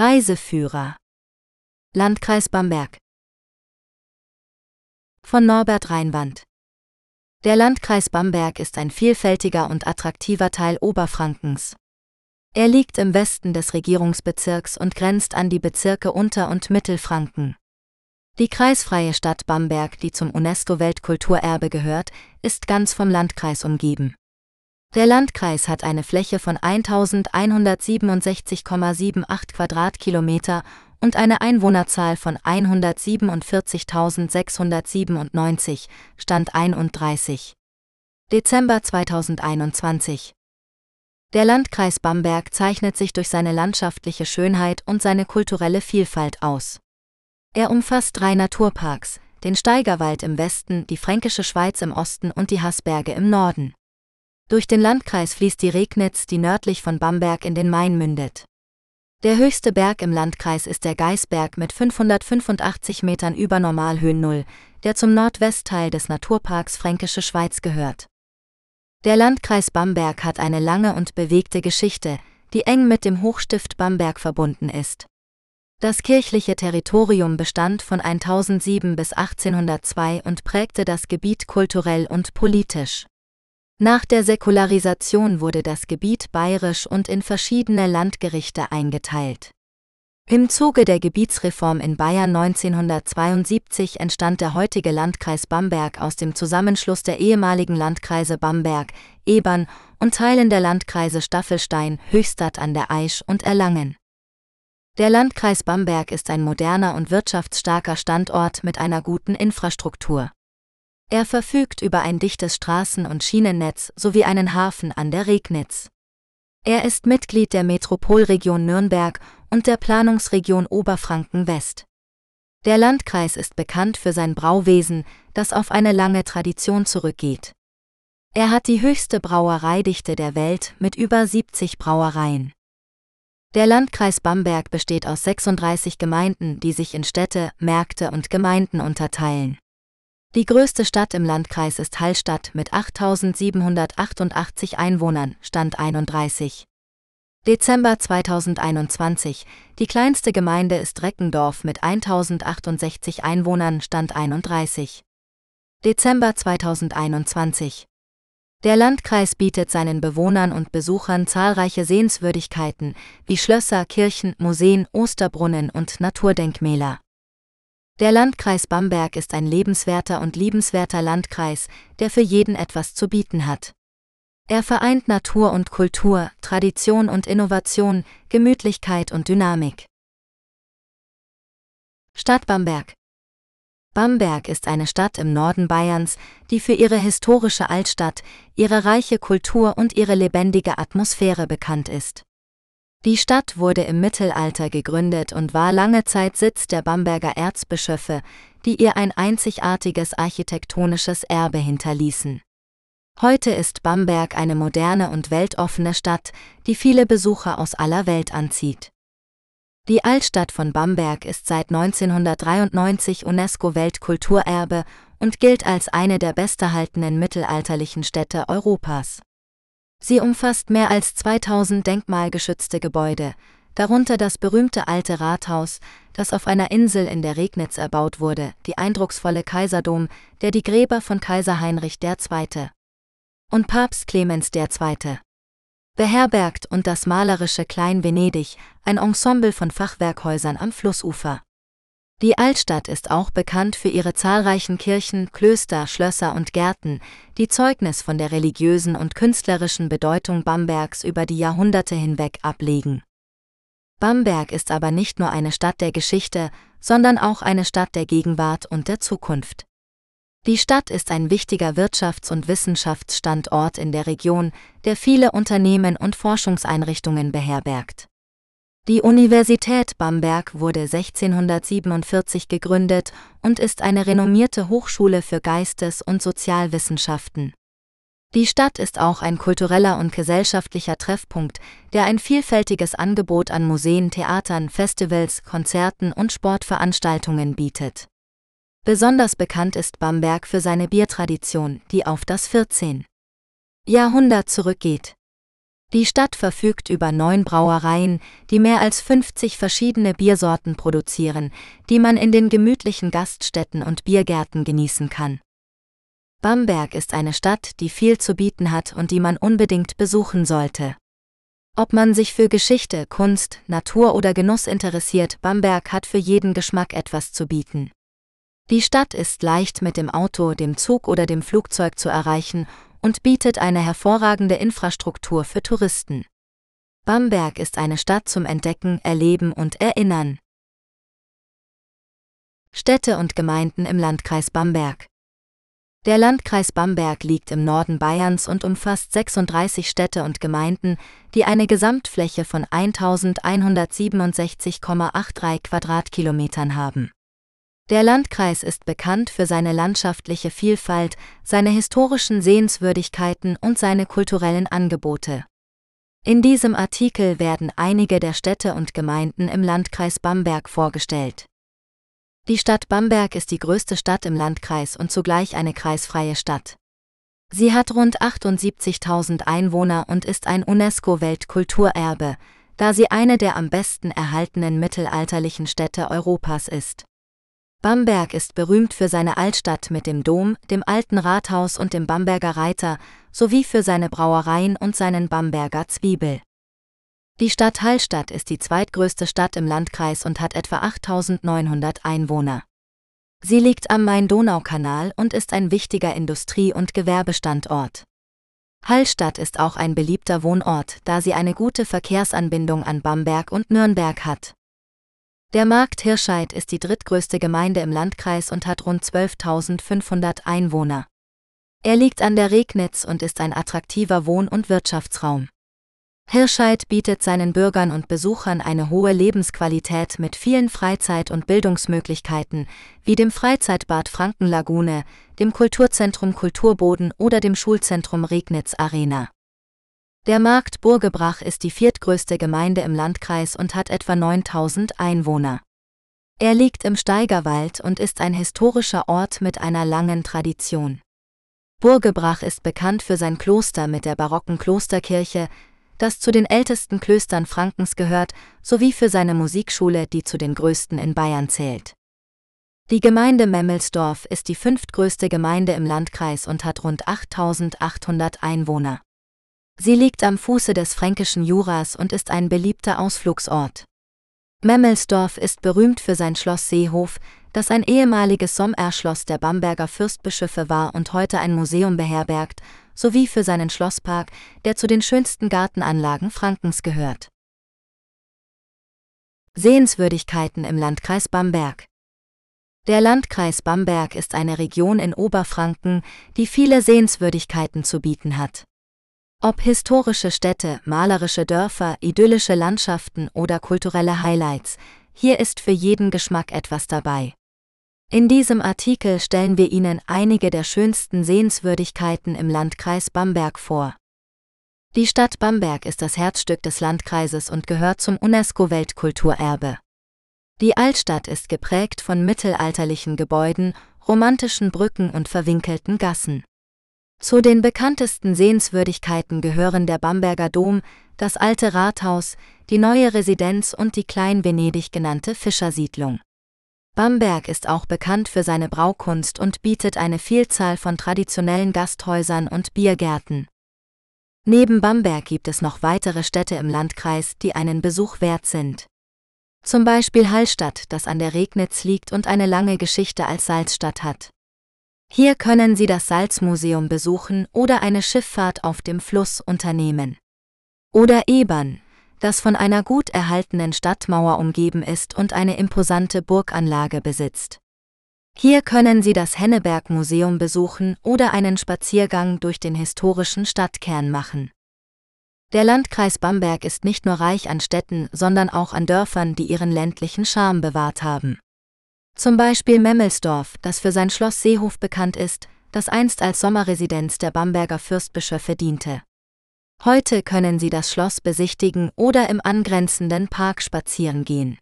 Reiseführer Landkreis Bamberg von Norbert Reinwand Der Landkreis Bamberg ist ein vielfältiger und attraktiver Teil Oberfrankens. Er liegt im Westen des Regierungsbezirks und grenzt an die Bezirke Unter- und Mittelfranken. Die kreisfreie Stadt Bamberg, die zum UNESCO-Weltkulturerbe gehört, ist ganz vom Landkreis umgeben. Der Landkreis hat eine Fläche von 1167,78 Quadratkilometer und eine Einwohnerzahl von 147.697, Stand 31. Dezember 2021. Der Landkreis Bamberg zeichnet sich durch seine landschaftliche Schönheit und seine kulturelle Vielfalt aus. Er umfasst drei Naturparks, den Steigerwald im Westen, die Fränkische Schweiz im Osten und die Haßberge im Norden. Durch den Landkreis fließt die Regnitz, die nördlich von Bamberg in den Main mündet. Der höchste Berg im Landkreis ist der Geisberg mit 585 Metern über Normalhöhennull, der zum Nordwestteil des Naturparks Fränkische Schweiz gehört. Der Landkreis Bamberg hat eine lange und bewegte Geschichte, die eng mit dem Hochstift Bamberg verbunden ist. Das kirchliche Territorium bestand von 1007 bis 1802 und prägte das Gebiet kulturell und politisch. Nach der Säkularisation wurde das Gebiet bayerisch und in verschiedene Landgerichte eingeteilt. Im Zuge der Gebietsreform in Bayern 1972 entstand der heutige Landkreis Bamberg aus dem Zusammenschluss der ehemaligen Landkreise Bamberg, Ebern und Teilen der Landkreise Staffelstein, Höchstadt an der Aisch und Erlangen. Der Landkreis Bamberg ist ein moderner und wirtschaftsstarker Standort mit einer guten Infrastruktur. Er verfügt über ein dichtes Straßen- und Schienennetz sowie einen Hafen an der Regnitz. Er ist Mitglied der Metropolregion Nürnberg und der Planungsregion Oberfranken West. Der Landkreis ist bekannt für sein Brauwesen, das auf eine lange Tradition zurückgeht. Er hat die höchste Brauereidichte der Welt mit über 70 Brauereien. Der Landkreis Bamberg besteht aus 36 Gemeinden, die sich in Städte, Märkte und Gemeinden unterteilen. Die größte Stadt im Landkreis ist Hallstatt mit 8.788 Einwohnern, Stand 31. Dezember 2021. Die kleinste Gemeinde ist Reckendorf mit 1.068 Einwohnern, Stand 31. Dezember 2021. Der Landkreis bietet seinen Bewohnern und Besuchern zahlreiche Sehenswürdigkeiten wie Schlösser, Kirchen, Museen, Osterbrunnen und Naturdenkmäler. Der Landkreis Bamberg ist ein lebenswerter und liebenswerter Landkreis, der für jeden etwas zu bieten hat. Er vereint Natur und Kultur, Tradition und Innovation, Gemütlichkeit und Dynamik. Stadt Bamberg Bamberg ist eine Stadt im Norden Bayerns, die für ihre historische Altstadt, ihre reiche Kultur und ihre lebendige Atmosphäre bekannt ist. Die Stadt wurde im Mittelalter gegründet und war lange Zeit Sitz der Bamberger Erzbischöfe, die ihr ein einzigartiges architektonisches Erbe hinterließen. Heute ist Bamberg eine moderne und weltoffene Stadt, die viele Besucher aus aller Welt anzieht. Die Altstadt von Bamberg ist seit 1993 UNESCO-Weltkulturerbe und gilt als eine der besterhaltenen mittelalterlichen Städte Europas. Sie umfasst mehr als 2000 denkmalgeschützte Gebäude, darunter das berühmte alte Rathaus, das auf einer Insel in der Regnitz erbaut wurde, die eindrucksvolle Kaiserdom, der die Gräber von Kaiser Heinrich II. und Papst Clemens II. beherbergt und das malerische Klein Venedig, ein Ensemble von Fachwerkhäusern am Flussufer. Die Altstadt ist auch bekannt für ihre zahlreichen Kirchen, Klöster, Schlösser und Gärten, die Zeugnis von der religiösen und künstlerischen Bedeutung Bambergs über die Jahrhunderte hinweg ablegen. Bamberg ist aber nicht nur eine Stadt der Geschichte, sondern auch eine Stadt der Gegenwart und der Zukunft. Die Stadt ist ein wichtiger Wirtschafts- und Wissenschaftsstandort in der Region, der viele Unternehmen und Forschungseinrichtungen beherbergt. Die Universität Bamberg wurde 1647 gegründet und ist eine renommierte Hochschule für Geistes- und Sozialwissenschaften. Die Stadt ist auch ein kultureller und gesellschaftlicher Treffpunkt, der ein vielfältiges Angebot an Museen, Theatern, Festivals, Konzerten und Sportveranstaltungen bietet. Besonders bekannt ist Bamberg für seine Biertradition, die auf das 14. Jahrhundert zurückgeht. Die Stadt verfügt über neun Brauereien, die mehr als 50 verschiedene Biersorten produzieren, die man in den gemütlichen Gaststätten und Biergärten genießen kann. Bamberg ist eine Stadt, die viel zu bieten hat und die man unbedingt besuchen sollte. Ob man sich für Geschichte, Kunst, Natur oder Genuss interessiert, Bamberg hat für jeden Geschmack etwas zu bieten. Die Stadt ist leicht mit dem Auto, dem Zug oder dem Flugzeug zu erreichen und bietet eine hervorragende Infrastruktur für Touristen. Bamberg ist eine Stadt zum Entdecken, Erleben und Erinnern. Städte und Gemeinden im Landkreis Bamberg. Der Landkreis Bamberg liegt im Norden Bayerns und umfasst 36 Städte und Gemeinden, die eine Gesamtfläche von 1167,83 Quadratkilometern haben. Der Landkreis ist bekannt für seine landschaftliche Vielfalt, seine historischen Sehenswürdigkeiten und seine kulturellen Angebote. In diesem Artikel werden einige der Städte und Gemeinden im Landkreis Bamberg vorgestellt. Die Stadt Bamberg ist die größte Stadt im Landkreis und zugleich eine kreisfreie Stadt. Sie hat rund 78.000 Einwohner und ist ein UNESCO-Weltkulturerbe, da sie eine der am besten erhaltenen mittelalterlichen Städte Europas ist. Bamberg ist berühmt für seine Altstadt mit dem Dom, dem alten Rathaus und dem Bamberger Reiter, sowie für seine Brauereien und seinen Bamberger Zwiebel. Die Stadt Hallstatt ist die zweitgrößte Stadt im Landkreis und hat etwa 8900 Einwohner. Sie liegt am Main-Donau-Kanal und ist ein wichtiger Industrie- und Gewerbestandort. Hallstatt ist auch ein beliebter Wohnort, da sie eine gute Verkehrsanbindung an Bamberg und Nürnberg hat. Der Markt Hirscheid ist die drittgrößte Gemeinde im Landkreis und hat rund 12.500 Einwohner. Er liegt an der Regnitz und ist ein attraktiver Wohn- und Wirtschaftsraum. Hirscheid bietet seinen Bürgern und Besuchern eine hohe Lebensqualität mit vielen Freizeit- und Bildungsmöglichkeiten, wie dem Freizeitbad Frankenlagune, dem Kulturzentrum Kulturboden oder dem Schulzentrum Regnitz Arena. Der Markt Burgebrach ist die viertgrößte Gemeinde im Landkreis und hat etwa 9000 Einwohner. Er liegt im Steigerwald und ist ein historischer Ort mit einer langen Tradition. Burgebrach ist bekannt für sein Kloster mit der barocken Klosterkirche, das zu den ältesten Klöstern Frankens gehört, sowie für seine Musikschule, die zu den größten in Bayern zählt. Die Gemeinde Memmelsdorf ist die fünftgrößte Gemeinde im Landkreis und hat rund 8800 Einwohner. Sie liegt am Fuße des fränkischen Juras und ist ein beliebter Ausflugsort. Memmelsdorf ist berühmt für sein Schloss Seehof, das ein ehemaliges Sommerschloss der Bamberger Fürstbischöfe war und heute ein Museum beherbergt, sowie für seinen Schlosspark, der zu den schönsten Gartenanlagen Frankens gehört. Sehenswürdigkeiten im Landkreis Bamberg Der Landkreis Bamberg ist eine Region in Oberfranken, die viele Sehenswürdigkeiten zu bieten hat. Ob historische Städte, malerische Dörfer, idyllische Landschaften oder kulturelle Highlights, hier ist für jeden Geschmack etwas dabei. In diesem Artikel stellen wir Ihnen einige der schönsten Sehenswürdigkeiten im Landkreis Bamberg vor. Die Stadt Bamberg ist das Herzstück des Landkreises und gehört zum UNESCO-Weltkulturerbe. Die Altstadt ist geprägt von mittelalterlichen Gebäuden, romantischen Brücken und verwinkelten Gassen. Zu den bekanntesten Sehenswürdigkeiten gehören der Bamberger Dom, das alte Rathaus, die neue Residenz und die Klein-Venedig genannte Fischersiedlung. Bamberg ist auch bekannt für seine Braukunst und bietet eine Vielzahl von traditionellen Gasthäusern und Biergärten. Neben Bamberg gibt es noch weitere Städte im Landkreis, die einen Besuch wert sind. Zum Beispiel Hallstatt, das an der Regnitz liegt und eine lange Geschichte als Salzstadt hat. Hier können Sie das Salzmuseum besuchen oder eine Schifffahrt auf dem Fluss unternehmen. Oder Ebern, das von einer gut erhaltenen Stadtmauer umgeben ist und eine imposante Burganlage besitzt. Hier können Sie das Henneberg Museum besuchen oder einen Spaziergang durch den historischen Stadtkern machen. Der Landkreis Bamberg ist nicht nur reich an Städten, sondern auch an Dörfern, die ihren ländlichen Charme bewahrt haben. Zum Beispiel Memmelsdorf, das für sein Schloss Seehof bekannt ist, das einst als Sommerresidenz der Bamberger Fürstbischöfe diente. Heute können Sie das Schloss besichtigen oder im angrenzenden Park spazieren gehen.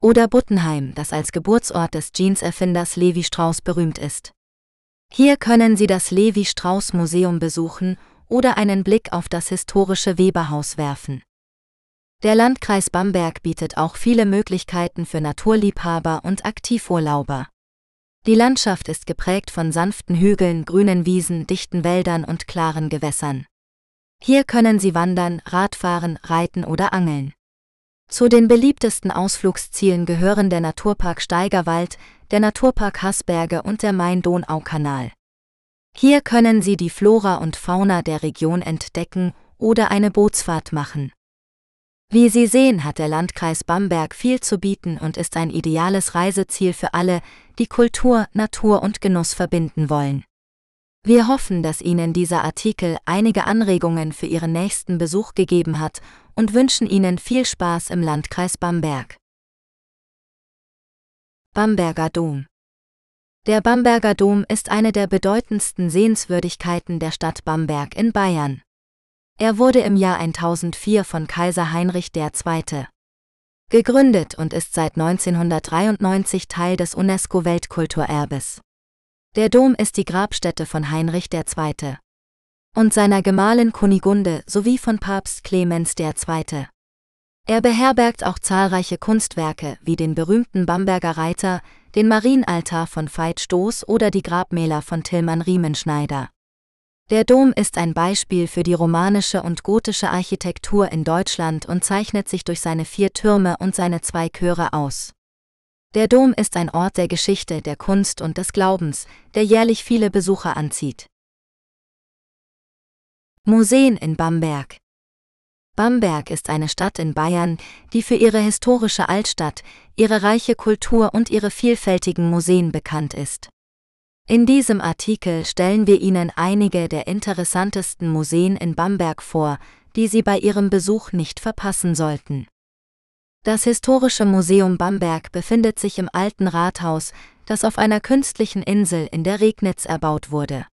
Oder Buttenheim, das als Geburtsort des Jeans-Erfinders Levi Strauss berühmt ist. Hier können Sie das Levi Strauss Museum besuchen oder einen Blick auf das historische Weberhaus werfen. Der Landkreis Bamberg bietet auch viele Möglichkeiten für Naturliebhaber und Aktivurlauber. Die Landschaft ist geprägt von sanften Hügeln, grünen Wiesen, dichten Wäldern und klaren Gewässern. Hier können Sie wandern, Radfahren, reiten oder angeln. Zu den beliebtesten Ausflugszielen gehören der Naturpark Steigerwald, der Naturpark Haßberge und der Main-Donau-Kanal. Hier können Sie die Flora und Fauna der Region entdecken oder eine Bootsfahrt machen. Wie Sie sehen, hat der Landkreis Bamberg viel zu bieten und ist ein ideales Reiseziel für alle, die Kultur, Natur und Genuss verbinden wollen. Wir hoffen, dass Ihnen dieser Artikel einige Anregungen für Ihren nächsten Besuch gegeben hat und wünschen Ihnen viel Spaß im Landkreis Bamberg. Bamberger Dom Der Bamberger Dom ist eine der bedeutendsten Sehenswürdigkeiten der Stadt Bamberg in Bayern. Er wurde im Jahr 1004 von Kaiser Heinrich II. gegründet und ist seit 1993 Teil des UNESCO-Weltkulturerbes. Der Dom ist die Grabstätte von Heinrich II. und seiner Gemahlin Kunigunde sowie von Papst Clemens II. Er beherbergt auch zahlreiche Kunstwerke wie den berühmten Bamberger Reiter, den Marienaltar von Veit Stoß oder die Grabmäler von Tillmann Riemenschneider. Der Dom ist ein Beispiel für die romanische und gotische Architektur in Deutschland und zeichnet sich durch seine vier Türme und seine zwei Chöre aus. Der Dom ist ein Ort der Geschichte, der Kunst und des Glaubens, der jährlich viele Besucher anzieht. Museen in Bamberg Bamberg ist eine Stadt in Bayern, die für ihre historische Altstadt, ihre reiche Kultur und ihre vielfältigen Museen bekannt ist. In diesem Artikel stellen wir Ihnen einige der interessantesten Museen in Bamberg vor, die Sie bei Ihrem Besuch nicht verpassen sollten. Das Historische Museum Bamberg befindet sich im alten Rathaus, das auf einer künstlichen Insel in der Regnitz erbaut wurde.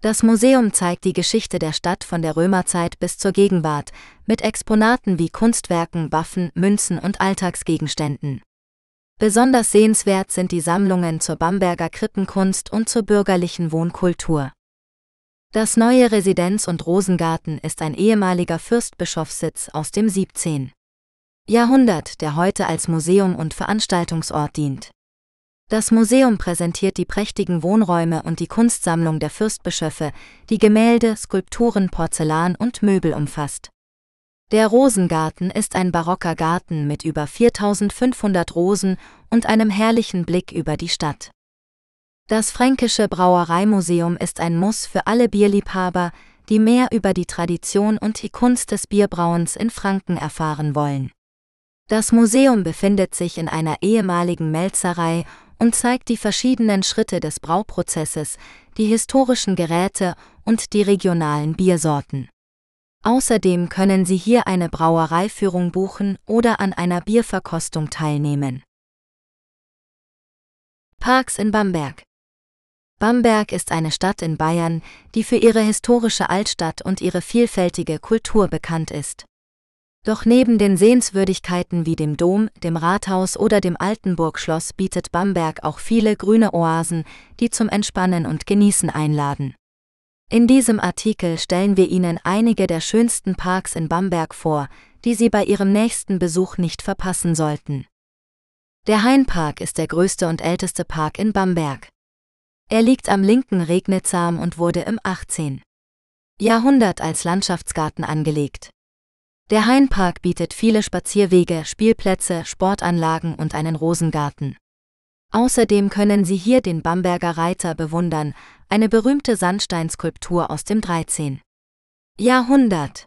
Das Museum zeigt die Geschichte der Stadt von der Römerzeit bis zur Gegenwart, mit Exponaten wie Kunstwerken, Waffen, Münzen und Alltagsgegenständen. Besonders sehenswert sind die Sammlungen zur Bamberger Krippenkunst und zur bürgerlichen Wohnkultur. Das neue Residenz- und Rosengarten ist ein ehemaliger Fürstbischofssitz aus dem 17. Jahrhundert, der heute als Museum und Veranstaltungsort dient. Das Museum präsentiert die prächtigen Wohnräume und die Kunstsammlung der Fürstbischöfe, die Gemälde, Skulpturen, Porzellan und Möbel umfasst. Der Rosengarten ist ein barocker Garten mit über 4500 Rosen und einem herrlichen Blick über die Stadt. Das Fränkische Brauereimuseum ist ein Muss für alle Bierliebhaber, die mehr über die Tradition und die Kunst des Bierbrauens in Franken erfahren wollen. Das Museum befindet sich in einer ehemaligen Melzerei und zeigt die verschiedenen Schritte des Brauprozesses, die historischen Geräte und die regionalen Biersorten. Außerdem können Sie hier eine Brauereiführung buchen oder an einer Bierverkostung teilnehmen. Parks in Bamberg Bamberg ist eine Stadt in Bayern, die für ihre historische Altstadt und ihre vielfältige Kultur bekannt ist. Doch neben den Sehenswürdigkeiten wie dem Dom, dem Rathaus oder dem Altenburgschloss bietet Bamberg auch viele grüne Oasen, die zum Entspannen und Genießen einladen. In diesem Artikel stellen wir Ihnen einige der schönsten Parks in Bamberg vor, die Sie bei Ihrem nächsten Besuch nicht verpassen sollten. Der Hainpark ist der größte und älteste Park in Bamberg. Er liegt am linken Regnitzarm und wurde im 18. Jahrhundert als Landschaftsgarten angelegt. Der Hainpark bietet viele Spazierwege, Spielplätze, Sportanlagen und einen Rosengarten. Außerdem können Sie hier den Bamberger Reiter bewundern, eine berühmte Sandsteinskulptur aus dem 13. Jahrhundert.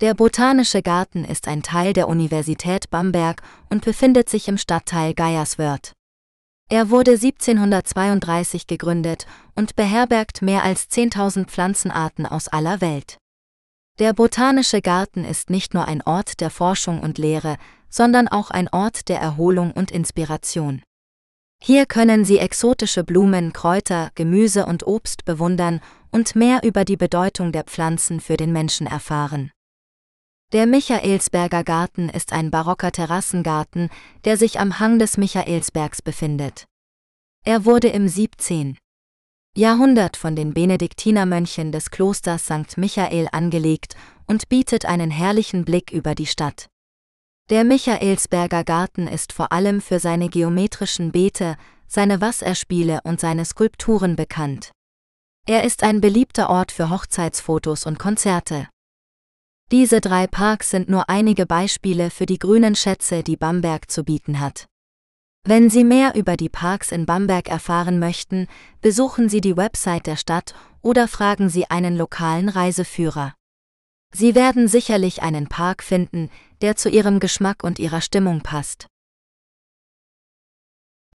Der Botanische Garten ist ein Teil der Universität Bamberg und befindet sich im Stadtteil Geierswörth. Er wurde 1732 gegründet und beherbergt mehr als 10.000 Pflanzenarten aus aller Welt. Der Botanische Garten ist nicht nur ein Ort der Forschung und Lehre, sondern auch ein Ort der Erholung und Inspiration. Hier können Sie exotische Blumen, Kräuter, Gemüse und Obst bewundern und mehr über die Bedeutung der Pflanzen für den Menschen erfahren. Der Michaelsberger Garten ist ein barocker Terrassengarten, der sich am Hang des Michaelsbergs befindet. Er wurde im 17. Jahrhundert von den Benediktinermönchen des Klosters St. Michael angelegt und bietet einen herrlichen Blick über die Stadt. Der Michaelsberger Garten ist vor allem für seine geometrischen Beete, seine Wasserspiele und seine Skulpturen bekannt. Er ist ein beliebter Ort für Hochzeitsfotos und Konzerte. Diese drei Parks sind nur einige Beispiele für die grünen Schätze, die Bamberg zu bieten hat. Wenn Sie mehr über die Parks in Bamberg erfahren möchten, besuchen Sie die Website der Stadt oder fragen Sie einen lokalen Reiseführer. Sie werden sicherlich einen Park finden, der zu Ihrem Geschmack und Ihrer Stimmung passt.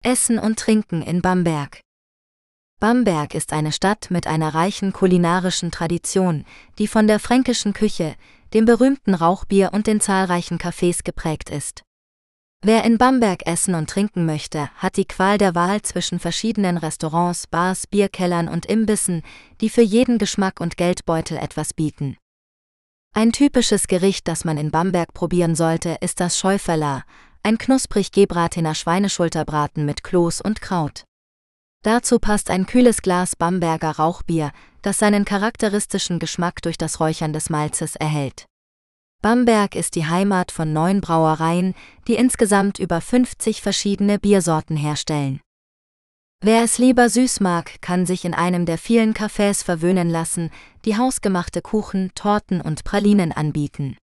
Essen und Trinken in Bamberg. Bamberg ist eine Stadt mit einer reichen kulinarischen Tradition, die von der fränkischen Küche, dem berühmten Rauchbier und den zahlreichen Cafés geprägt ist. Wer in Bamberg essen und trinken möchte, hat die Qual der Wahl zwischen verschiedenen Restaurants, Bars, Bierkellern und Imbissen, die für jeden Geschmack und Geldbeutel etwas bieten. Ein typisches Gericht, das man in Bamberg probieren sollte, ist das Schäuferla, ein knusprig gebratener Schweineschulterbraten mit Kloß und Kraut. Dazu passt ein kühles Glas Bamberger Rauchbier, das seinen charakteristischen Geschmack durch das Räuchern des Malzes erhält. Bamberg ist die Heimat von neun Brauereien, die insgesamt über 50 verschiedene Biersorten herstellen. Wer es lieber süß mag, kann sich in einem der vielen Cafés verwöhnen lassen, die hausgemachte Kuchen, Torten und Pralinen anbieten.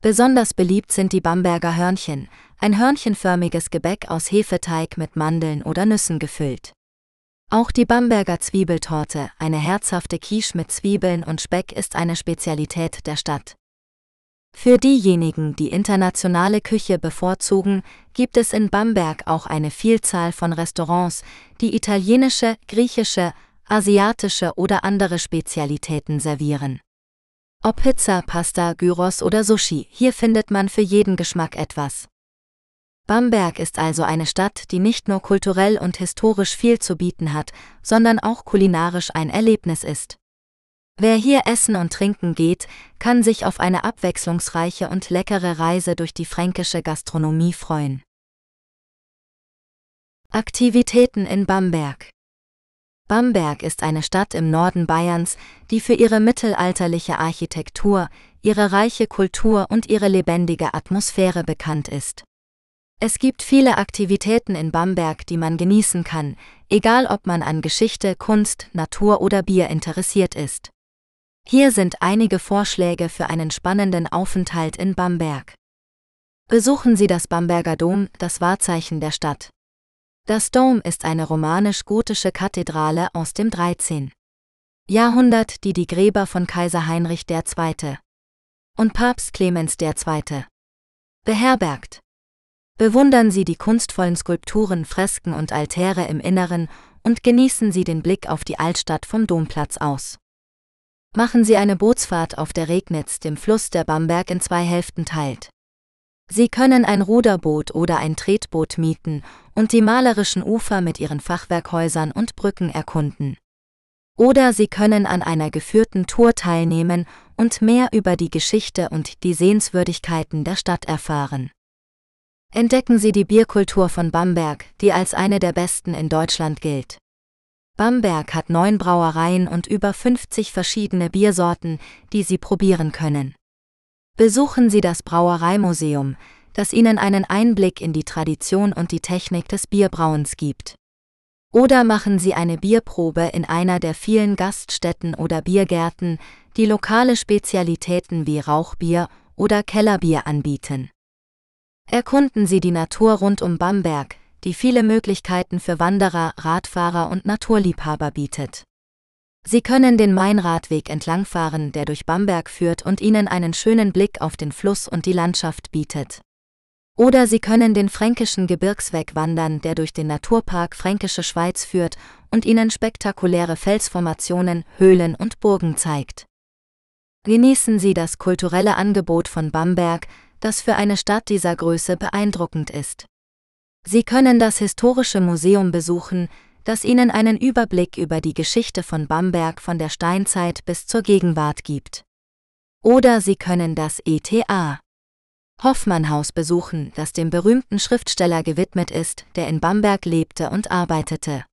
Besonders beliebt sind die Bamberger Hörnchen, ein hörnchenförmiges Gebäck aus Hefeteig mit Mandeln oder Nüssen gefüllt. Auch die Bamberger Zwiebeltorte, eine herzhafte Quiche mit Zwiebeln und Speck, ist eine Spezialität der Stadt. Für diejenigen, die internationale Küche bevorzugen, gibt es in Bamberg auch eine Vielzahl von Restaurants, die italienische, griechische, asiatische oder andere Spezialitäten servieren. Ob Pizza, Pasta, Gyros oder Sushi, hier findet man für jeden Geschmack etwas. Bamberg ist also eine Stadt, die nicht nur kulturell und historisch viel zu bieten hat, sondern auch kulinarisch ein Erlebnis ist. Wer hier essen und trinken geht, kann sich auf eine abwechslungsreiche und leckere Reise durch die fränkische Gastronomie freuen. Aktivitäten in Bamberg Bamberg ist eine Stadt im Norden Bayerns, die für ihre mittelalterliche Architektur, ihre reiche Kultur und ihre lebendige Atmosphäre bekannt ist. Es gibt viele Aktivitäten in Bamberg, die man genießen kann, egal ob man an Geschichte, Kunst, Natur oder Bier interessiert ist. Hier sind einige Vorschläge für einen spannenden Aufenthalt in Bamberg. Besuchen Sie das Bamberger Dom, das Wahrzeichen der Stadt. Das Dom ist eine romanisch-gotische Kathedrale aus dem 13. Jahrhundert, die die Gräber von Kaiser Heinrich II. und Papst Clemens II. beherbergt. Bewundern Sie die kunstvollen Skulpturen, Fresken und Altäre im Inneren und genießen Sie den Blick auf die Altstadt vom Domplatz aus. Machen Sie eine Bootsfahrt auf der Regnitz, dem Fluss der Bamberg in zwei Hälften teilt. Sie können ein Ruderboot oder ein Tretboot mieten und die malerischen Ufer mit ihren Fachwerkhäusern und Brücken erkunden. Oder Sie können an einer geführten Tour teilnehmen und mehr über die Geschichte und die Sehenswürdigkeiten der Stadt erfahren. Entdecken Sie die Bierkultur von Bamberg, die als eine der besten in Deutschland gilt. Bamberg hat neun Brauereien und über 50 verschiedene Biersorten, die Sie probieren können. Besuchen Sie das Brauereimuseum, das Ihnen einen Einblick in die Tradition und die Technik des Bierbrauens gibt. Oder machen Sie eine Bierprobe in einer der vielen Gaststätten oder Biergärten, die lokale Spezialitäten wie Rauchbier oder Kellerbier anbieten. Erkunden Sie die Natur rund um Bamberg, die viele Möglichkeiten für Wanderer, Radfahrer und Naturliebhaber bietet. Sie können den Mainradweg entlangfahren, der durch Bamberg führt und Ihnen einen schönen Blick auf den Fluss und die Landschaft bietet. Oder Sie können den fränkischen Gebirgsweg wandern, der durch den Naturpark Fränkische Schweiz führt und Ihnen spektakuläre Felsformationen, Höhlen und Burgen zeigt. Genießen Sie das kulturelle Angebot von Bamberg, das für eine Stadt dieser Größe beeindruckend ist. Sie können das Historische Museum besuchen, das Ihnen einen Überblick über die Geschichte von Bamberg von der Steinzeit bis zur Gegenwart gibt. Oder Sie können das ETA Hoffmannhaus besuchen, das dem berühmten Schriftsteller gewidmet ist, der in Bamberg lebte und arbeitete.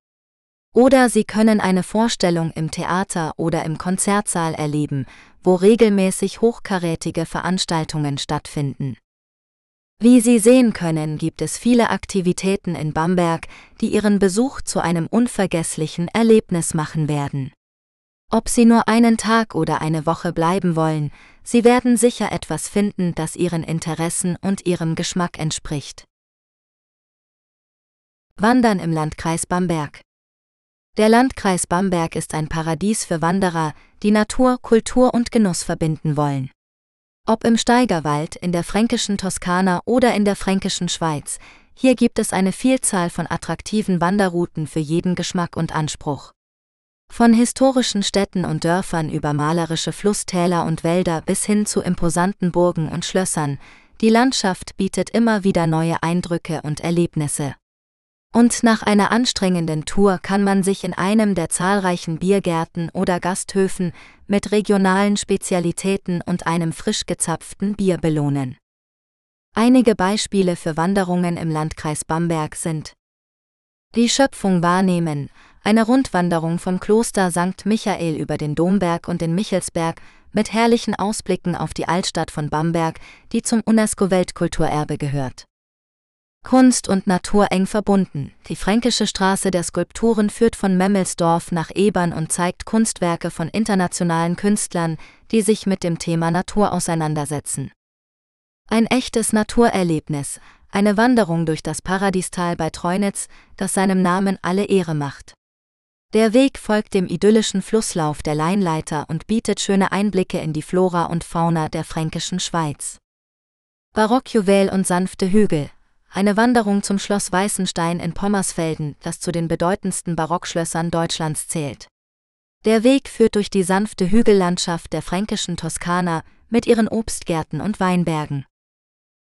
Oder Sie können eine Vorstellung im Theater oder im Konzertsaal erleben, wo regelmäßig hochkarätige Veranstaltungen stattfinden. Wie Sie sehen können, gibt es viele Aktivitäten in Bamberg, die Ihren Besuch zu einem unvergesslichen Erlebnis machen werden. Ob Sie nur einen Tag oder eine Woche bleiben wollen, Sie werden sicher etwas finden, das Ihren Interessen und Ihrem Geschmack entspricht. Wandern im Landkreis Bamberg der Landkreis Bamberg ist ein Paradies für Wanderer, die Natur, Kultur und Genuss verbinden wollen. Ob im Steigerwald, in der fränkischen Toskana oder in der fränkischen Schweiz, hier gibt es eine Vielzahl von attraktiven Wanderrouten für jeden Geschmack und Anspruch. Von historischen Städten und Dörfern über malerische Flusstäler und Wälder bis hin zu imposanten Burgen und Schlössern, die Landschaft bietet immer wieder neue Eindrücke und Erlebnisse. Und nach einer anstrengenden Tour kann man sich in einem der zahlreichen Biergärten oder Gasthöfen mit regionalen Spezialitäten und einem frisch gezapften Bier belohnen. Einige Beispiele für Wanderungen im Landkreis Bamberg sind die Schöpfung wahrnehmen, eine Rundwanderung vom Kloster St. Michael über den Domberg und den Michelsberg mit herrlichen Ausblicken auf die Altstadt von Bamberg, die zum UNESCO-Weltkulturerbe gehört. Kunst und Natur eng verbunden. Die Fränkische Straße der Skulpturen führt von Memmelsdorf nach Ebern und zeigt Kunstwerke von internationalen Künstlern, die sich mit dem Thema Natur auseinandersetzen. Ein echtes Naturerlebnis, eine Wanderung durch das Paradiestal bei Treunitz, das seinem Namen alle Ehre macht. Der Weg folgt dem idyllischen Flusslauf der Leinleiter und bietet schöne Einblicke in die Flora und Fauna der fränkischen Schweiz. Barockjuwel und sanfte Hügel, eine Wanderung zum Schloss Weißenstein in Pommersfelden, das zu den bedeutendsten Barockschlössern Deutschlands zählt. Der Weg führt durch die sanfte Hügellandschaft der fränkischen Toskana mit ihren Obstgärten und Weinbergen.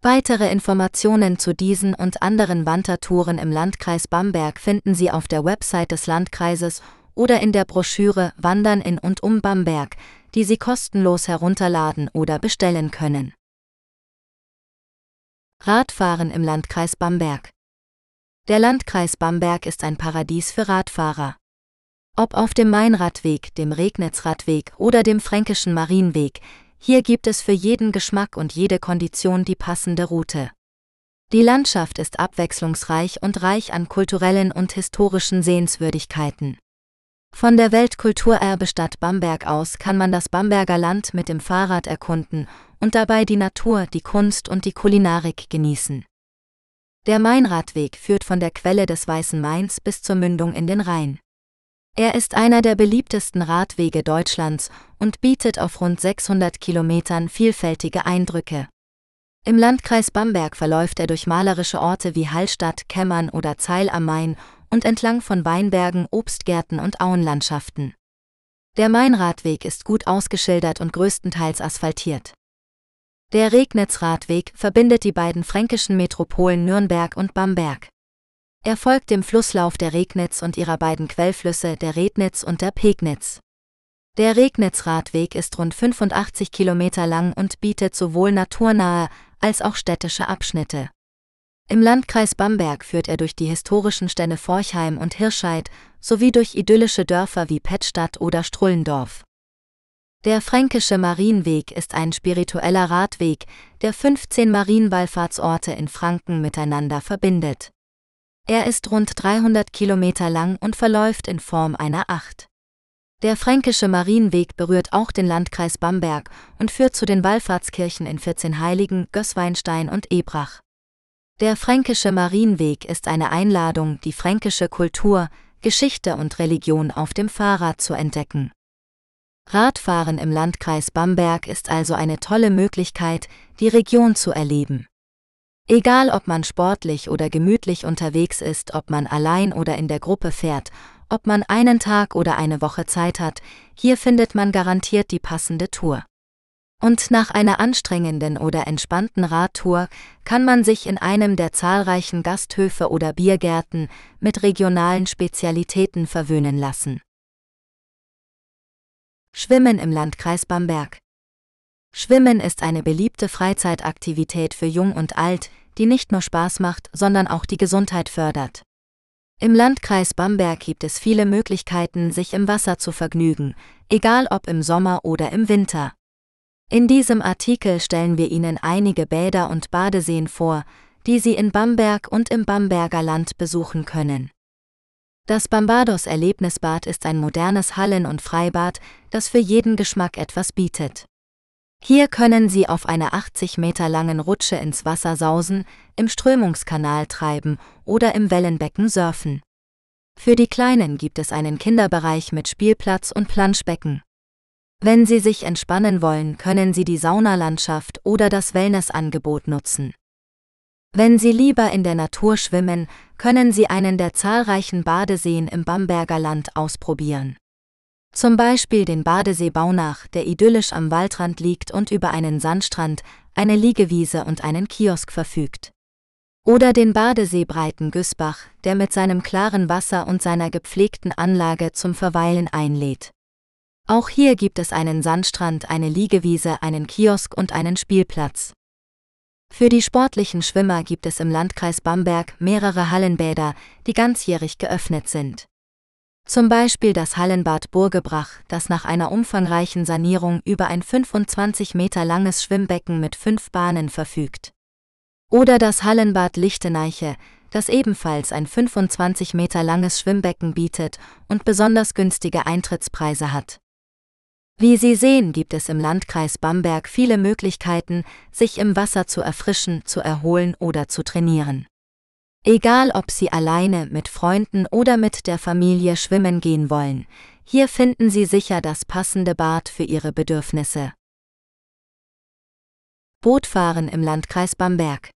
Weitere Informationen zu diesen und anderen Wandertouren im Landkreis Bamberg finden Sie auf der Website des Landkreises oder in der Broschüre Wandern in und um Bamberg, die Sie kostenlos herunterladen oder bestellen können. Radfahren im Landkreis Bamberg. Der Landkreis Bamberg ist ein Paradies für Radfahrer. Ob auf dem Mainradweg, dem Regnitzradweg oder dem Fränkischen Marienweg, hier gibt es für jeden Geschmack und jede Kondition die passende Route. Die Landschaft ist abwechslungsreich und reich an kulturellen und historischen Sehenswürdigkeiten. Von der Weltkulturerbestadt Bamberg aus kann man das Bamberger Land mit dem Fahrrad erkunden und dabei die Natur, die Kunst und die Kulinarik genießen. Der Mainradweg führt von der Quelle des Weißen Mains bis zur Mündung in den Rhein. Er ist einer der beliebtesten Radwege Deutschlands und bietet auf rund 600 Kilometern vielfältige Eindrücke. Im Landkreis Bamberg verläuft er durch malerische Orte wie Hallstatt, Kämmern oder Zeil am Main und entlang von Weinbergen, Obstgärten und Auenlandschaften. Der Mainradweg ist gut ausgeschildert und größtenteils asphaltiert. Der Regnitzradweg verbindet die beiden fränkischen Metropolen Nürnberg und Bamberg. Er folgt dem Flusslauf der Regnitz und ihrer beiden Quellflüsse der Rednitz und der Pegnitz. Der Regnitzradweg ist rund 85 Kilometer lang und bietet sowohl naturnahe als auch städtische Abschnitte. Im Landkreis Bamberg führt er durch die historischen Stämme Forchheim und Hirscheid sowie durch idyllische Dörfer wie Pettstadt oder Strullendorf. Der Fränkische Marienweg ist ein spiritueller Radweg, der 15 Marienwallfahrtsorte in Franken miteinander verbindet. Er ist rund 300 Kilometer lang und verläuft in Form einer Acht. Der Fränkische Marienweg berührt auch den Landkreis Bamberg und führt zu den Wallfahrtskirchen in 14 Heiligen, Gößweinstein und Ebrach. Der Fränkische Marienweg ist eine Einladung, die fränkische Kultur, Geschichte und Religion auf dem Fahrrad zu entdecken. Radfahren im Landkreis Bamberg ist also eine tolle Möglichkeit, die Region zu erleben. Egal ob man sportlich oder gemütlich unterwegs ist, ob man allein oder in der Gruppe fährt, ob man einen Tag oder eine Woche Zeit hat, hier findet man garantiert die passende Tour. Und nach einer anstrengenden oder entspannten Radtour kann man sich in einem der zahlreichen Gasthöfe oder Biergärten mit regionalen Spezialitäten verwöhnen lassen. Schwimmen im Landkreis Bamberg. Schwimmen ist eine beliebte Freizeitaktivität für Jung und Alt, die nicht nur Spaß macht, sondern auch die Gesundheit fördert. Im Landkreis Bamberg gibt es viele Möglichkeiten, sich im Wasser zu vergnügen, egal ob im Sommer oder im Winter. In diesem Artikel stellen wir Ihnen einige Bäder und Badeseen vor, die Sie in Bamberg und im Bamberger Land besuchen können. Das Bambados Erlebnisbad ist ein modernes Hallen- und Freibad, das für jeden Geschmack etwas bietet. Hier können Sie auf einer 80 Meter langen Rutsche ins Wasser sausen, im Strömungskanal treiben oder im Wellenbecken surfen. Für die Kleinen gibt es einen Kinderbereich mit Spielplatz und Planschbecken. Wenn Sie sich entspannen wollen, können Sie die Saunalandschaft oder das Wellnessangebot nutzen. Wenn Sie lieber in der Natur schwimmen, können Sie einen der zahlreichen Badeseen im Bamberger Land ausprobieren. Zum Beispiel den Badesee Baunach, der idyllisch am Waldrand liegt und über einen Sandstrand, eine Liegewiese und einen Kiosk verfügt. Oder den Badesee Breiten Güßbach, der mit seinem klaren Wasser und seiner gepflegten Anlage zum Verweilen einlädt. Auch hier gibt es einen Sandstrand, eine Liegewiese, einen Kiosk und einen Spielplatz. Für die sportlichen Schwimmer gibt es im Landkreis Bamberg mehrere Hallenbäder, die ganzjährig geöffnet sind. Zum Beispiel das Hallenbad Burgebrach, das nach einer umfangreichen Sanierung über ein 25 Meter langes Schwimmbecken mit fünf Bahnen verfügt. Oder das Hallenbad Lichteneiche, das ebenfalls ein 25 Meter langes Schwimmbecken bietet und besonders günstige Eintrittspreise hat. Wie Sie sehen, gibt es im Landkreis Bamberg viele Möglichkeiten, sich im Wasser zu erfrischen, zu erholen oder zu trainieren. Egal ob Sie alleine, mit Freunden oder mit der Familie schwimmen gehen wollen, hier finden Sie sicher das passende Bad für Ihre Bedürfnisse. Bootfahren im Landkreis Bamberg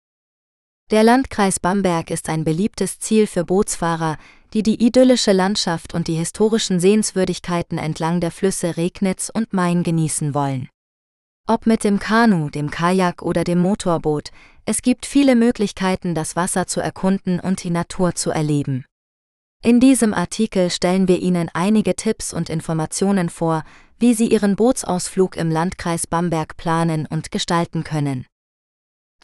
Der Landkreis Bamberg ist ein beliebtes Ziel für Bootsfahrer, die die idyllische Landschaft und die historischen Sehenswürdigkeiten entlang der Flüsse Regnitz und Main genießen wollen. Ob mit dem Kanu, dem Kajak oder dem Motorboot, es gibt viele Möglichkeiten, das Wasser zu erkunden und die Natur zu erleben. In diesem Artikel stellen wir Ihnen einige Tipps und Informationen vor, wie Sie Ihren Bootsausflug im Landkreis Bamberg planen und gestalten können.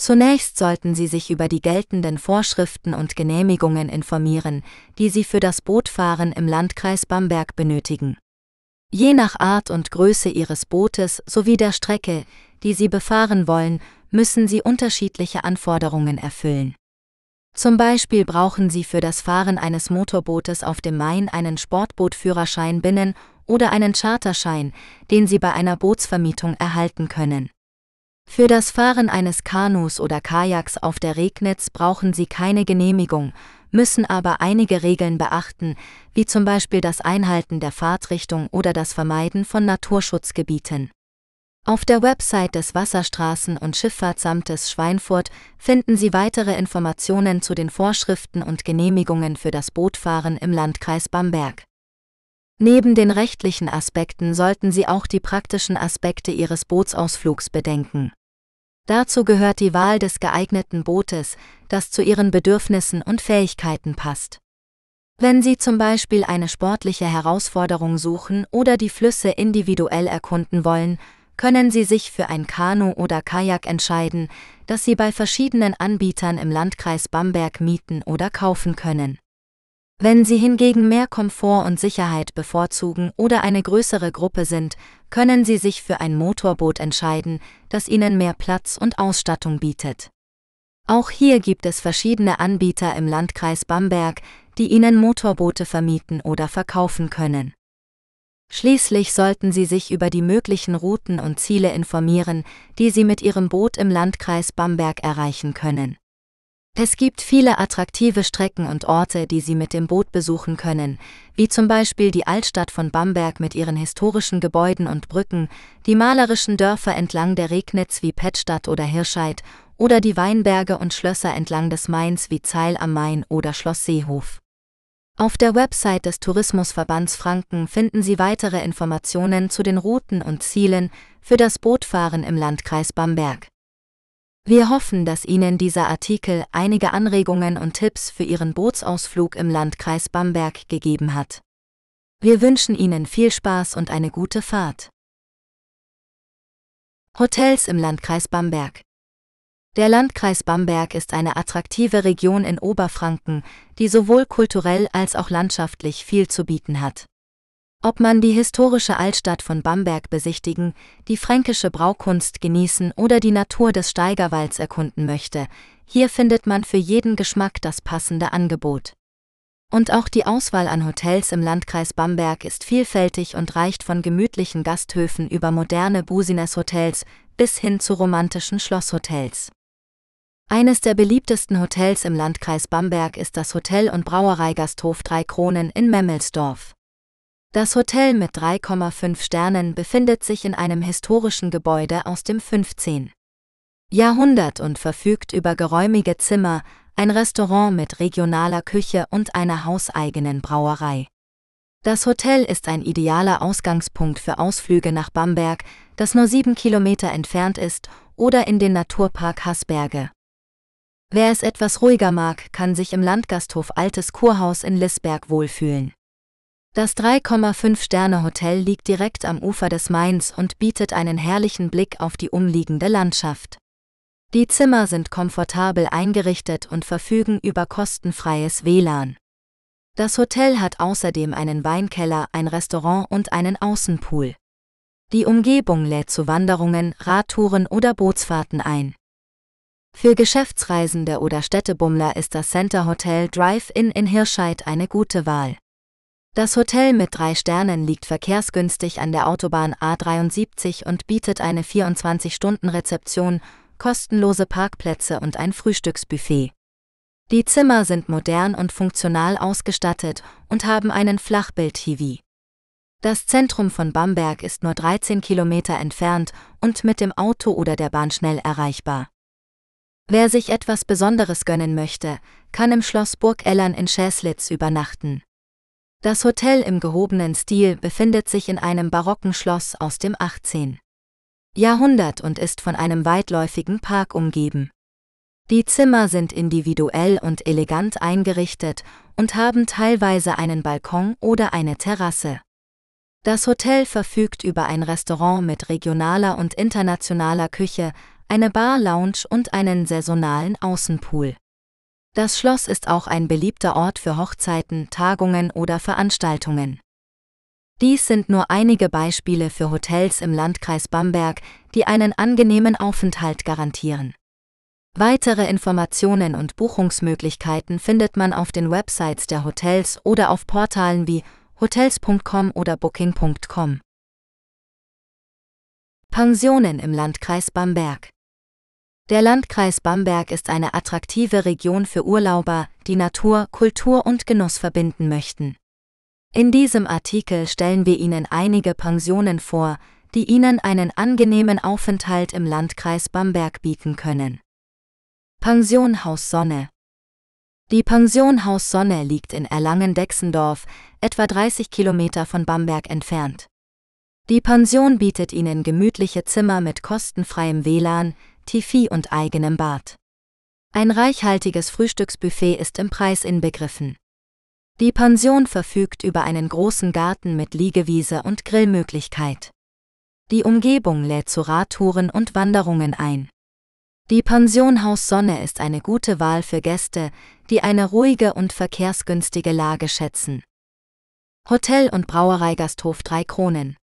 Zunächst sollten Sie sich über die geltenden Vorschriften und Genehmigungen informieren, die Sie für das Bootfahren im Landkreis Bamberg benötigen. Je nach Art und Größe Ihres Bootes sowie der Strecke, die Sie befahren wollen, müssen Sie unterschiedliche Anforderungen erfüllen. Zum Beispiel brauchen Sie für das Fahren eines Motorbootes auf dem Main einen Sportbootführerschein binnen oder einen Charterschein, den Sie bei einer Bootsvermietung erhalten können. Für das Fahren eines Kanus oder Kajaks auf der Regnitz brauchen Sie keine Genehmigung, müssen aber einige Regeln beachten, wie zum Beispiel das Einhalten der Fahrtrichtung oder das Vermeiden von Naturschutzgebieten. Auf der Website des Wasserstraßen- und Schifffahrtsamtes Schweinfurt finden Sie weitere Informationen zu den Vorschriften und Genehmigungen für das Bootfahren im Landkreis Bamberg. Neben den rechtlichen Aspekten sollten Sie auch die praktischen Aspekte Ihres Bootsausflugs bedenken. Dazu gehört die Wahl des geeigneten Bootes, das zu Ihren Bedürfnissen und Fähigkeiten passt. Wenn Sie zum Beispiel eine sportliche Herausforderung suchen oder die Flüsse individuell erkunden wollen, können Sie sich für ein Kanu oder Kajak entscheiden, das Sie bei verschiedenen Anbietern im Landkreis Bamberg mieten oder kaufen können. Wenn Sie hingegen mehr Komfort und Sicherheit bevorzugen oder eine größere Gruppe sind, können Sie sich für ein Motorboot entscheiden, das Ihnen mehr Platz und Ausstattung bietet. Auch hier gibt es verschiedene Anbieter im Landkreis Bamberg, die Ihnen Motorboote vermieten oder verkaufen können. Schließlich sollten Sie sich über die möglichen Routen und Ziele informieren, die Sie mit Ihrem Boot im Landkreis Bamberg erreichen können. Es gibt viele attraktive Strecken und Orte, die Sie mit dem Boot besuchen können, wie zum Beispiel die Altstadt von Bamberg mit ihren historischen Gebäuden und Brücken, die malerischen Dörfer entlang der Regnitz wie Pettstadt oder Hirscheid oder die Weinberge und Schlösser entlang des Mains wie Zeil am Main oder Schloss Seehof. Auf der Website des Tourismusverbands Franken finden Sie weitere Informationen zu den Routen und Zielen für das Bootfahren im Landkreis Bamberg. Wir hoffen, dass Ihnen dieser Artikel einige Anregungen und Tipps für Ihren Bootsausflug im Landkreis Bamberg gegeben hat. Wir wünschen Ihnen viel Spaß und eine gute Fahrt. Hotels im Landkreis Bamberg Der Landkreis Bamberg ist eine attraktive Region in Oberfranken, die sowohl kulturell als auch landschaftlich viel zu bieten hat. Ob man die historische Altstadt von Bamberg besichtigen, die fränkische Braukunst genießen oder die Natur des Steigerwalds erkunden möchte, hier findet man für jeden Geschmack das passende Angebot. Und auch die Auswahl an Hotels im Landkreis Bamberg ist vielfältig und reicht von gemütlichen Gasthöfen über moderne Business-Hotels bis hin zu romantischen Schlosshotels. Eines der beliebtesten Hotels im Landkreis Bamberg ist das Hotel- und Brauereigasthof Drei Kronen in Memmelsdorf. Das Hotel mit 3,5 Sternen befindet sich in einem historischen Gebäude aus dem 15. Jahrhundert und verfügt über geräumige Zimmer, ein Restaurant mit regionaler Küche und einer hauseigenen Brauerei. Das Hotel ist ein idealer Ausgangspunkt für Ausflüge nach Bamberg, das nur sieben Kilometer entfernt ist, oder in den Naturpark Haßberge. Wer es etwas ruhiger mag, kann sich im Landgasthof Altes Kurhaus in Lisberg wohlfühlen. Das 3,5-Sterne-Hotel liegt direkt am Ufer des Mains und bietet einen herrlichen Blick auf die umliegende Landschaft. Die Zimmer sind komfortabel eingerichtet und verfügen über kostenfreies WLAN. Das Hotel hat außerdem einen Weinkeller, ein Restaurant und einen Außenpool. Die Umgebung lädt zu Wanderungen, Radtouren oder Bootsfahrten ein. Für Geschäftsreisende oder Städtebummler ist das Center Hotel Drive-In in Hirscheid eine gute Wahl. Das Hotel mit drei Sternen liegt verkehrsgünstig an der Autobahn A73 und bietet eine 24-Stunden-Rezeption, kostenlose Parkplätze und ein Frühstücksbuffet. Die Zimmer sind modern und funktional ausgestattet und haben einen Flachbild-TV. Das Zentrum von Bamberg ist nur 13 Kilometer entfernt und mit dem Auto oder der Bahn schnell erreichbar. Wer sich etwas Besonderes gönnen möchte, kann im Schloss Burg Ellern in Schäslitz übernachten. Das Hotel im gehobenen Stil befindet sich in einem barocken Schloss aus dem 18. Jahrhundert und ist von einem weitläufigen Park umgeben. Die Zimmer sind individuell und elegant eingerichtet und haben teilweise einen Balkon oder eine Terrasse. Das Hotel verfügt über ein Restaurant mit regionaler und internationaler Küche, eine Bar, Lounge und einen saisonalen Außenpool. Das Schloss ist auch ein beliebter Ort für Hochzeiten, Tagungen oder Veranstaltungen. Dies sind nur einige Beispiele für Hotels im Landkreis Bamberg, die einen angenehmen Aufenthalt garantieren. Weitere Informationen und Buchungsmöglichkeiten findet man auf den Websites der Hotels oder auf Portalen wie hotels.com oder booking.com. Pensionen im Landkreis Bamberg der Landkreis Bamberg ist eine attraktive Region für Urlauber, die Natur, Kultur und Genuss verbinden möchten. In diesem Artikel stellen wir Ihnen einige Pensionen vor, die Ihnen einen angenehmen Aufenthalt im Landkreis Bamberg bieten können. Pension Haus Sonne Die Pension Haus Sonne liegt in Erlangen-Dexendorf, etwa 30 Kilometer von Bamberg entfernt. Die Pension bietet Ihnen gemütliche Zimmer mit kostenfreiem WLAN, Tifi und eigenem Bad. Ein reichhaltiges Frühstücksbuffet ist im Preis inbegriffen. Die Pension verfügt über einen großen Garten mit Liegewiese und Grillmöglichkeit. Die Umgebung lädt zu Radtouren und Wanderungen ein. Die Pension Haus Sonne ist eine gute Wahl für Gäste, die eine ruhige und verkehrsgünstige Lage schätzen. Hotel und Brauereigasthof Drei Kronen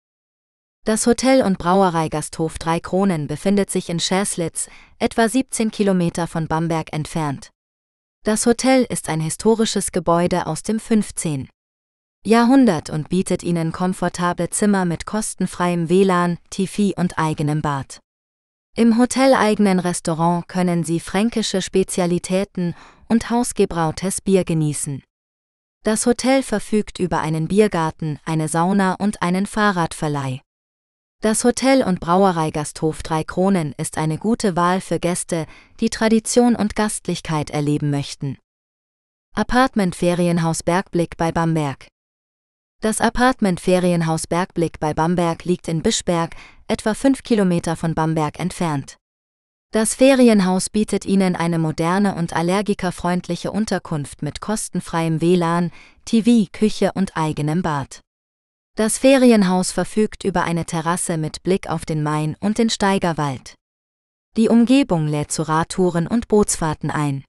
das Hotel- und Brauereigasthof Drei Kronen befindet sich in Scherslitz, etwa 17 Kilometer von Bamberg entfernt. Das Hotel ist ein historisches Gebäude aus dem 15. Jahrhundert und bietet Ihnen komfortable Zimmer mit kostenfreiem WLAN, TV und eigenem Bad. Im hoteleigenen Restaurant können Sie fränkische Spezialitäten und hausgebrautes Bier genießen. Das Hotel verfügt über einen Biergarten, eine Sauna und einen Fahrradverleih. Das Hotel- und Brauereigasthof Drei Kronen ist eine gute Wahl für Gäste, die Tradition und Gastlichkeit erleben möchten. Apartment Ferienhaus Bergblick bei Bamberg Das Apartment Ferienhaus Bergblick bei Bamberg liegt in Bischberg, etwa fünf Kilometer von Bamberg entfernt. Das Ferienhaus bietet Ihnen eine moderne und allergikerfreundliche Unterkunft mit kostenfreiem WLAN, TV, Küche und eigenem Bad. Das Ferienhaus verfügt über eine Terrasse mit Blick auf den Main und den Steigerwald. Die Umgebung lädt zu Radtouren und Bootsfahrten ein.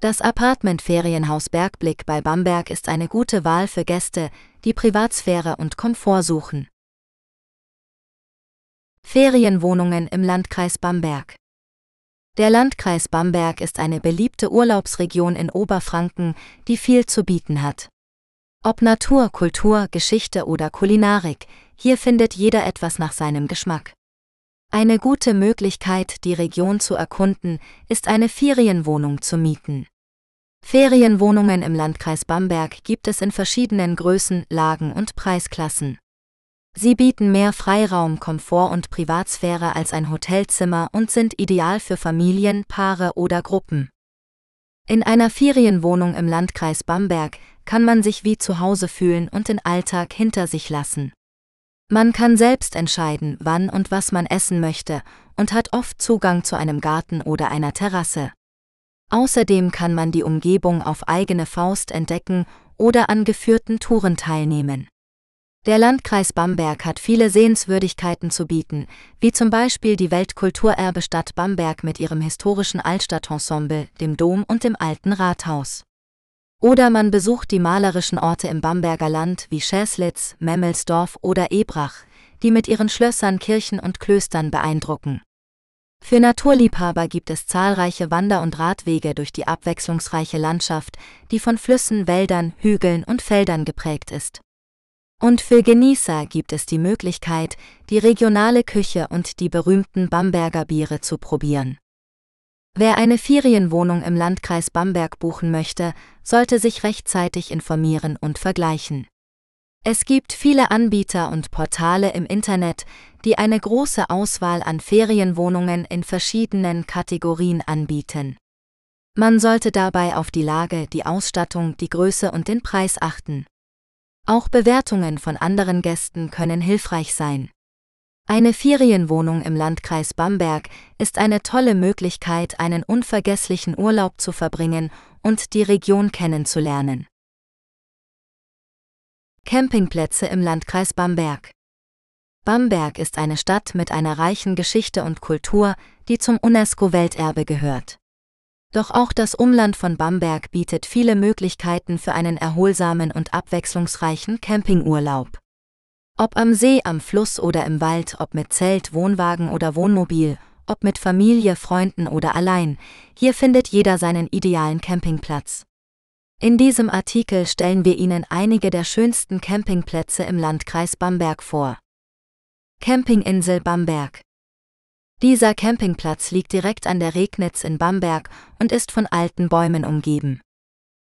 Das Apartment Ferienhaus Bergblick bei Bamberg ist eine gute Wahl für Gäste, die Privatsphäre und Komfort suchen. Ferienwohnungen im Landkreis Bamberg. Der Landkreis Bamberg ist eine beliebte Urlaubsregion in Oberfranken, die viel zu bieten hat. Ob Natur, Kultur, Geschichte oder Kulinarik, hier findet jeder etwas nach seinem Geschmack. Eine gute Möglichkeit, die Region zu erkunden, ist eine Ferienwohnung zu mieten. Ferienwohnungen im Landkreis Bamberg gibt es in verschiedenen Größen, Lagen und Preisklassen. Sie bieten mehr Freiraum, Komfort und Privatsphäre als ein Hotelzimmer und sind ideal für Familien, Paare oder Gruppen. In einer Ferienwohnung im Landkreis Bamberg kann man sich wie zu Hause fühlen und den Alltag hinter sich lassen. Man kann selbst entscheiden, wann und was man essen möchte und hat oft Zugang zu einem Garten oder einer Terrasse. Außerdem kann man die Umgebung auf eigene Faust entdecken oder an geführten Touren teilnehmen. Der Landkreis Bamberg hat viele Sehenswürdigkeiten zu bieten, wie zum Beispiel die Weltkulturerbestadt Bamberg mit ihrem historischen Altstadtensemble, dem Dom und dem alten Rathaus. Oder man besucht die malerischen Orte im Bamberger Land wie Schäslitz, Memmelsdorf oder Ebrach, die mit ihren Schlössern, Kirchen und Klöstern beeindrucken. Für Naturliebhaber gibt es zahlreiche Wander- und Radwege durch die abwechslungsreiche Landschaft, die von Flüssen, Wäldern, Hügeln und Feldern geprägt ist. Und für Genießer gibt es die Möglichkeit, die regionale Küche und die berühmten Bamberger Biere zu probieren. Wer eine Ferienwohnung im Landkreis Bamberg buchen möchte, sollte sich rechtzeitig informieren und vergleichen. Es gibt viele Anbieter und Portale im Internet, die eine große Auswahl an Ferienwohnungen in verschiedenen Kategorien anbieten. Man sollte dabei auf die Lage, die Ausstattung, die Größe und den Preis achten. Auch Bewertungen von anderen Gästen können hilfreich sein. Eine Ferienwohnung im Landkreis Bamberg ist eine tolle Möglichkeit, einen unvergesslichen Urlaub zu verbringen und die Region kennenzulernen. Campingplätze im Landkreis Bamberg Bamberg ist eine Stadt mit einer reichen Geschichte und Kultur, die zum UNESCO-Welterbe gehört. Doch auch das Umland von Bamberg bietet viele Möglichkeiten für einen erholsamen und abwechslungsreichen Campingurlaub. Ob am See, am Fluss oder im Wald, ob mit Zelt, Wohnwagen oder Wohnmobil, ob mit Familie, Freunden oder allein, hier findet jeder seinen idealen Campingplatz. In diesem Artikel stellen wir Ihnen einige der schönsten Campingplätze im Landkreis Bamberg vor. Campinginsel Bamberg dieser Campingplatz liegt direkt an der Regnitz in Bamberg und ist von alten Bäumen umgeben.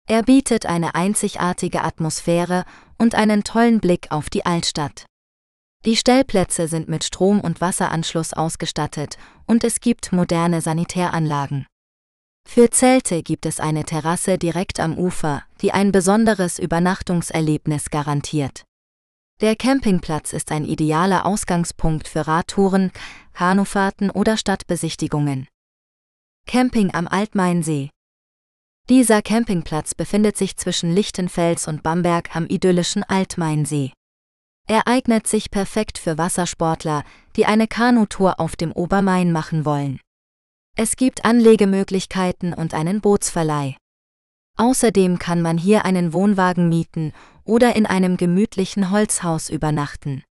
Er bietet eine einzigartige Atmosphäre und einen tollen Blick auf die Altstadt. Die Stellplätze sind mit Strom- und Wasseranschluss ausgestattet und es gibt moderne Sanitäranlagen. Für Zelte gibt es eine Terrasse direkt am Ufer, die ein besonderes Übernachtungserlebnis garantiert. Der Campingplatz ist ein idealer Ausgangspunkt für Radtouren, Kanufahrten oder Stadtbesichtigungen. Camping am Altmainsee. Dieser Campingplatz befindet sich zwischen Lichtenfels und Bamberg am idyllischen Altmainsee. Er eignet sich perfekt für Wassersportler, die eine Kanutour auf dem Obermain machen wollen. Es gibt Anlegemöglichkeiten und einen Bootsverleih. Außerdem kann man hier einen Wohnwagen mieten oder in einem gemütlichen Holzhaus übernachten.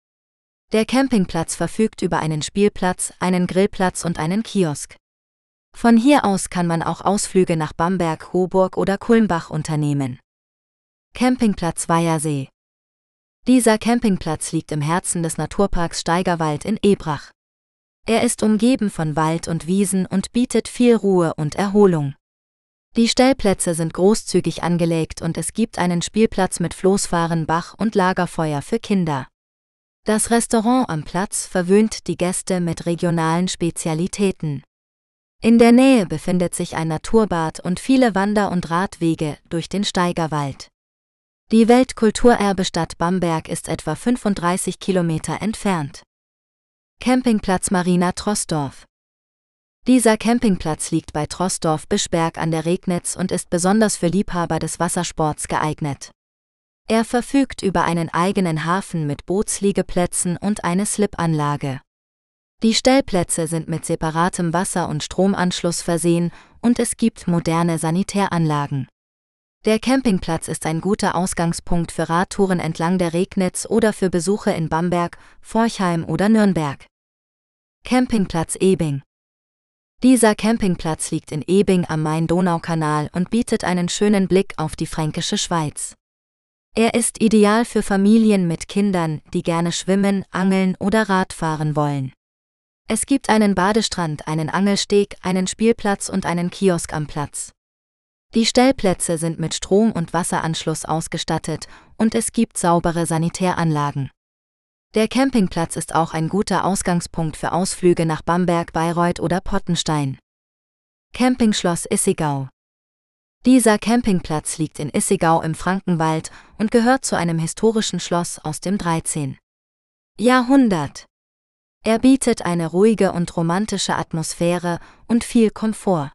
Der Campingplatz verfügt über einen Spielplatz, einen Grillplatz und einen Kiosk. Von hier aus kann man auch Ausflüge nach Bamberg, Hoburg oder Kulmbach unternehmen. Campingplatz Weihersee. Dieser Campingplatz liegt im Herzen des Naturparks Steigerwald in Ebrach. Er ist umgeben von Wald und Wiesen und bietet viel Ruhe und Erholung. Die Stellplätze sind großzügig angelegt und es gibt einen Spielplatz mit Floßfahren, Bach und Lagerfeuer für Kinder. Das Restaurant am Platz verwöhnt die Gäste mit regionalen Spezialitäten. In der Nähe befindet sich ein Naturbad und viele Wander- und Radwege durch den Steigerwald. Die Weltkulturerbestadt Bamberg ist etwa 35 Kilometer entfernt. Campingplatz Marina Trossdorf dieser Campingplatz liegt bei Trossdorf-Bischberg an der Regnitz und ist besonders für Liebhaber des Wassersports geeignet. Er verfügt über einen eigenen Hafen mit Bootsliegeplätzen und eine Slipanlage. Die Stellplätze sind mit separatem Wasser- und Stromanschluss versehen und es gibt moderne Sanitäranlagen. Der Campingplatz ist ein guter Ausgangspunkt für Radtouren entlang der Regnitz oder für Besuche in Bamberg, Forchheim oder Nürnberg. Campingplatz Ebing Dieser Campingplatz liegt in Ebing am Main-Donau-Kanal und bietet einen schönen Blick auf die fränkische Schweiz. Er ist ideal für Familien mit Kindern, die gerne schwimmen, angeln oder Radfahren wollen. Es gibt einen Badestrand, einen Angelsteg, einen Spielplatz und einen Kiosk am Platz. Die Stellplätze sind mit Strom- und Wasseranschluss ausgestattet und es gibt saubere Sanitäranlagen. Der Campingplatz ist auch ein guter Ausgangspunkt für Ausflüge nach Bamberg, Bayreuth oder Pottenstein. Campingschloss Issigau Dieser Campingplatz liegt in Issigau im Frankenwald und gehört zu einem historischen Schloss aus dem 13. Jahrhundert. Er bietet eine ruhige und romantische Atmosphäre und viel Komfort.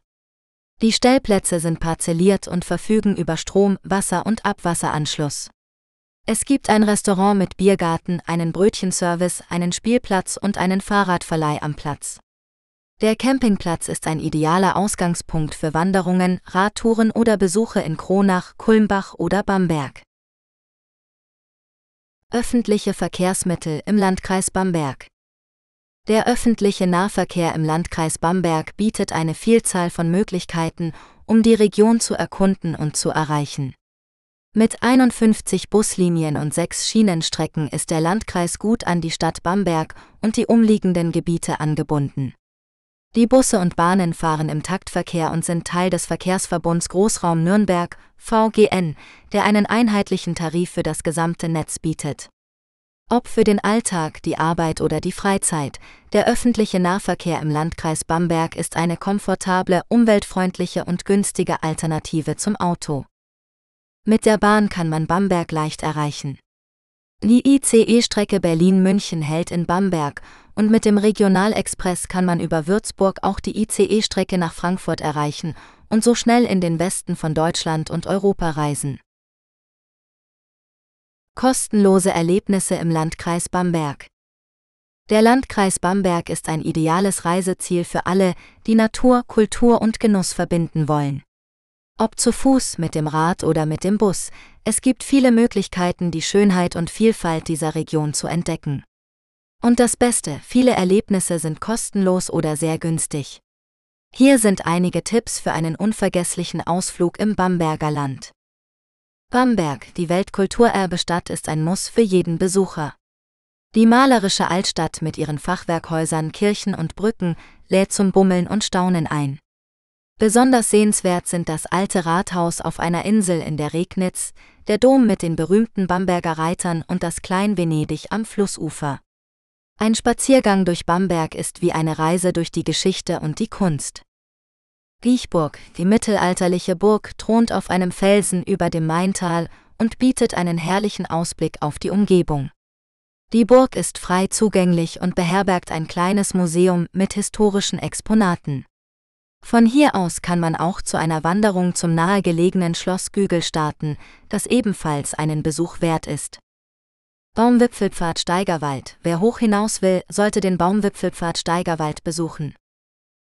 Die Stellplätze sind parzelliert und verfügen über Strom, Wasser und Abwasseranschluss. Es gibt ein Restaurant mit Biergarten, einen Brötchenservice, einen Spielplatz und einen Fahrradverleih am Platz. Der Campingplatz ist ein idealer Ausgangspunkt für Wanderungen, Radtouren oder Besuche in Kronach, Kulmbach oder Bamberg. Öffentliche Verkehrsmittel im Landkreis Bamberg der öffentliche Nahverkehr im Landkreis Bamberg bietet eine Vielzahl von Möglichkeiten, um die Region zu erkunden und zu erreichen. Mit 51 Buslinien und sechs Schienenstrecken ist der Landkreis gut an die Stadt Bamberg und die umliegenden Gebiete angebunden. Die Busse und Bahnen fahren im Taktverkehr und sind Teil des Verkehrsverbunds Großraum Nürnberg, VGN, der einen einheitlichen Tarif für das gesamte Netz bietet. Ob für den Alltag, die Arbeit oder die Freizeit, der öffentliche Nahverkehr im Landkreis Bamberg ist eine komfortable, umweltfreundliche und günstige Alternative zum Auto. Mit der Bahn kann man Bamberg leicht erreichen. Die ICE-Strecke Berlin-München hält in Bamberg und mit dem Regionalexpress kann man über Würzburg auch die ICE-Strecke nach Frankfurt erreichen und so schnell in den Westen von Deutschland und Europa reisen. Kostenlose Erlebnisse im Landkreis Bamberg. Der Landkreis Bamberg ist ein ideales Reiseziel für alle, die Natur, Kultur und Genuss verbinden wollen. Ob zu Fuß, mit dem Rad oder mit dem Bus, es gibt viele Möglichkeiten, die Schönheit und Vielfalt dieser Region zu entdecken. Und das Beste, viele Erlebnisse sind kostenlos oder sehr günstig. Hier sind einige Tipps für einen unvergesslichen Ausflug im Bamberger Land. Bamberg, die Weltkulturerbestadt, ist ein Muss für jeden Besucher. Die malerische Altstadt mit ihren Fachwerkhäusern, Kirchen und Brücken lädt zum Bummeln und Staunen ein. Besonders sehenswert sind das alte Rathaus auf einer Insel in der Regnitz, der Dom mit den berühmten Bamberger Reitern und das Klein-Venedig am Flussufer. Ein Spaziergang durch Bamberg ist wie eine Reise durch die Geschichte und die Kunst. Giechburg, die mittelalterliche Burg, thront auf einem Felsen über dem Maintal und bietet einen herrlichen Ausblick auf die Umgebung. Die Burg ist frei zugänglich und beherbergt ein kleines Museum mit historischen Exponaten. Von hier aus kann man auch zu einer Wanderung zum nahegelegenen Schloss Gügel starten, das ebenfalls einen Besuch wert ist. Baumwipfelpfad Steigerwald. Wer hoch hinaus will, sollte den Baumwipfelpfad Steigerwald besuchen.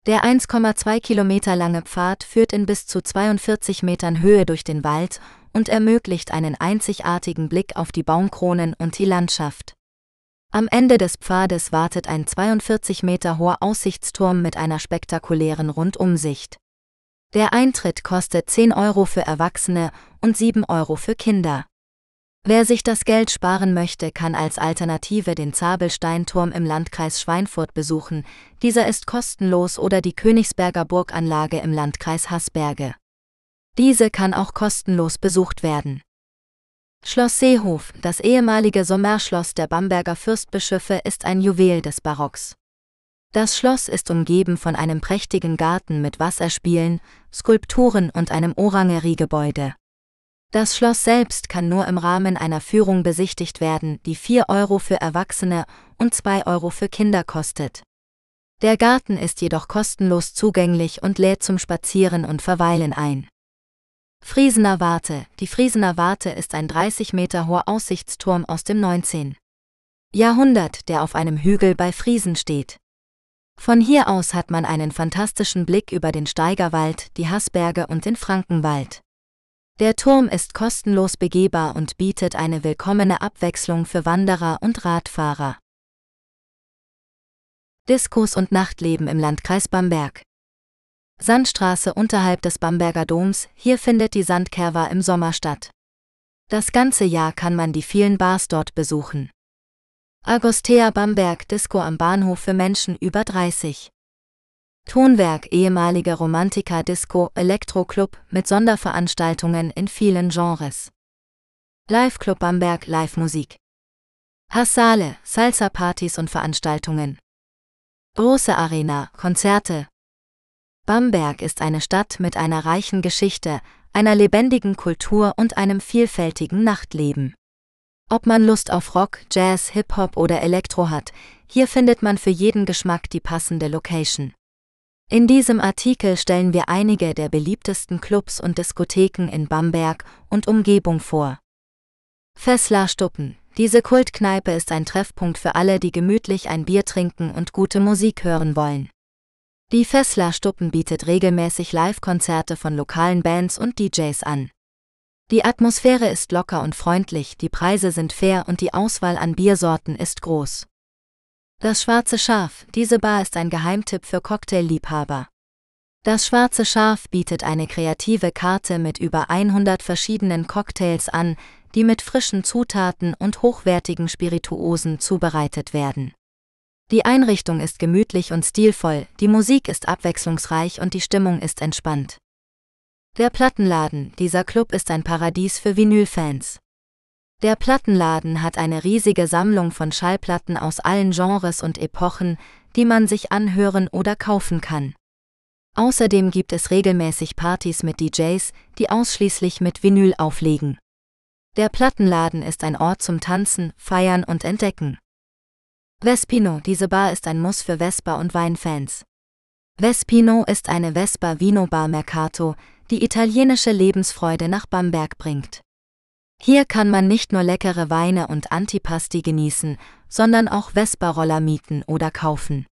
Der 1,2 Kilometer lange Pfad führt in bis zu 42 Metern Höhe durch den Wald und ermöglicht einen einzigartigen Blick auf die Baumkronen und die Landschaft. Am Ende des Pfades wartet ein 42 Meter hoher Aussichtsturm mit einer spektakulären Rundumsicht. Der Eintritt kostet 10 Euro für Erwachsene und 7 Euro für Kinder. Wer sich das Geld sparen möchte, kann als Alternative den Zabelsteinturm im Landkreis Schweinfurt besuchen, dieser ist kostenlos oder die Königsberger Burganlage im Landkreis Haßberge. Diese kann auch kostenlos besucht werden. Schloss Seehof, das ehemalige Sommerschloss der Bamberger Fürstbischöfe, ist ein Juwel des Barocks. Das Schloss ist umgeben von einem prächtigen Garten mit Wasserspielen, Skulpturen und einem Orangeriegebäude. Das Schloss selbst kann nur im Rahmen einer Führung besichtigt werden, die 4 Euro für Erwachsene und 2 Euro für Kinder kostet. Der Garten ist jedoch kostenlos zugänglich und lädt zum Spazieren und Verweilen ein. Friesener Warte Die Friesener Warte ist ein 30 Meter hoher Aussichtsturm aus dem 19. Jahrhundert, der auf einem Hügel bei Friesen steht. Von hier aus hat man einen fantastischen Blick über den Steigerwald, die Haßberge und den Frankenwald. Der Turm ist kostenlos begehbar und bietet eine willkommene Abwechslung für Wanderer und Radfahrer. Diskos und Nachtleben im Landkreis Bamberg. Sandstraße unterhalb des Bamberger Doms, hier findet die Sandkerwa im Sommer statt. Das ganze Jahr kann man die vielen Bars dort besuchen. Agostea Bamberg Disco am Bahnhof für Menschen über 30. Tonwerk ehemalige Romantika Disco Elektroclub mit Sonderveranstaltungen in vielen Genres. Live Club Bamberg Live Musik. Hassale, Salsa Partys und Veranstaltungen. Große Arena, Konzerte. Bamberg ist eine Stadt mit einer reichen Geschichte, einer lebendigen Kultur und einem vielfältigen Nachtleben. Ob man Lust auf Rock, Jazz, Hip-Hop oder Elektro hat, hier findet man für jeden Geschmack die passende Location. In diesem Artikel stellen wir einige der beliebtesten Clubs und Diskotheken in Bamberg und Umgebung vor. Fessler Stuppen. Diese Kultkneipe ist ein Treffpunkt für alle, die gemütlich ein Bier trinken und gute Musik hören wollen. Die Fessler Stuppen bietet regelmäßig Live-Konzerte von lokalen Bands und DJs an. Die Atmosphäre ist locker und freundlich, die Preise sind fair und die Auswahl an Biersorten ist groß. Das Schwarze Schaf, diese Bar ist ein Geheimtipp für Cocktailliebhaber. Das Schwarze Schaf bietet eine kreative Karte mit über 100 verschiedenen Cocktails an, die mit frischen Zutaten und hochwertigen Spirituosen zubereitet werden. Die Einrichtung ist gemütlich und stilvoll, die Musik ist abwechslungsreich und die Stimmung ist entspannt. Der Plattenladen, dieser Club ist ein Paradies für Vinylfans. Der Plattenladen hat eine riesige Sammlung von Schallplatten aus allen Genres und Epochen, die man sich anhören oder kaufen kann. Außerdem gibt es regelmäßig Partys mit DJs, die ausschließlich mit Vinyl auflegen. Der Plattenladen ist ein Ort zum Tanzen, Feiern und Entdecken. Vespino, diese Bar ist ein Muss für Vespa und Weinfans. Vespino ist eine Vespa Vino Bar Mercato, die italienische Lebensfreude nach Bamberg bringt. Hier kann man nicht nur leckere Weine und Antipasti genießen, sondern auch Vespa-Roller mieten oder kaufen.